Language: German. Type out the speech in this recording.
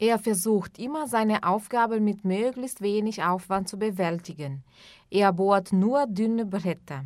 Er versucht immer, seine Aufgabe mit möglichst wenig Aufwand zu bewältigen. Er bohrt nur dünne Bretter.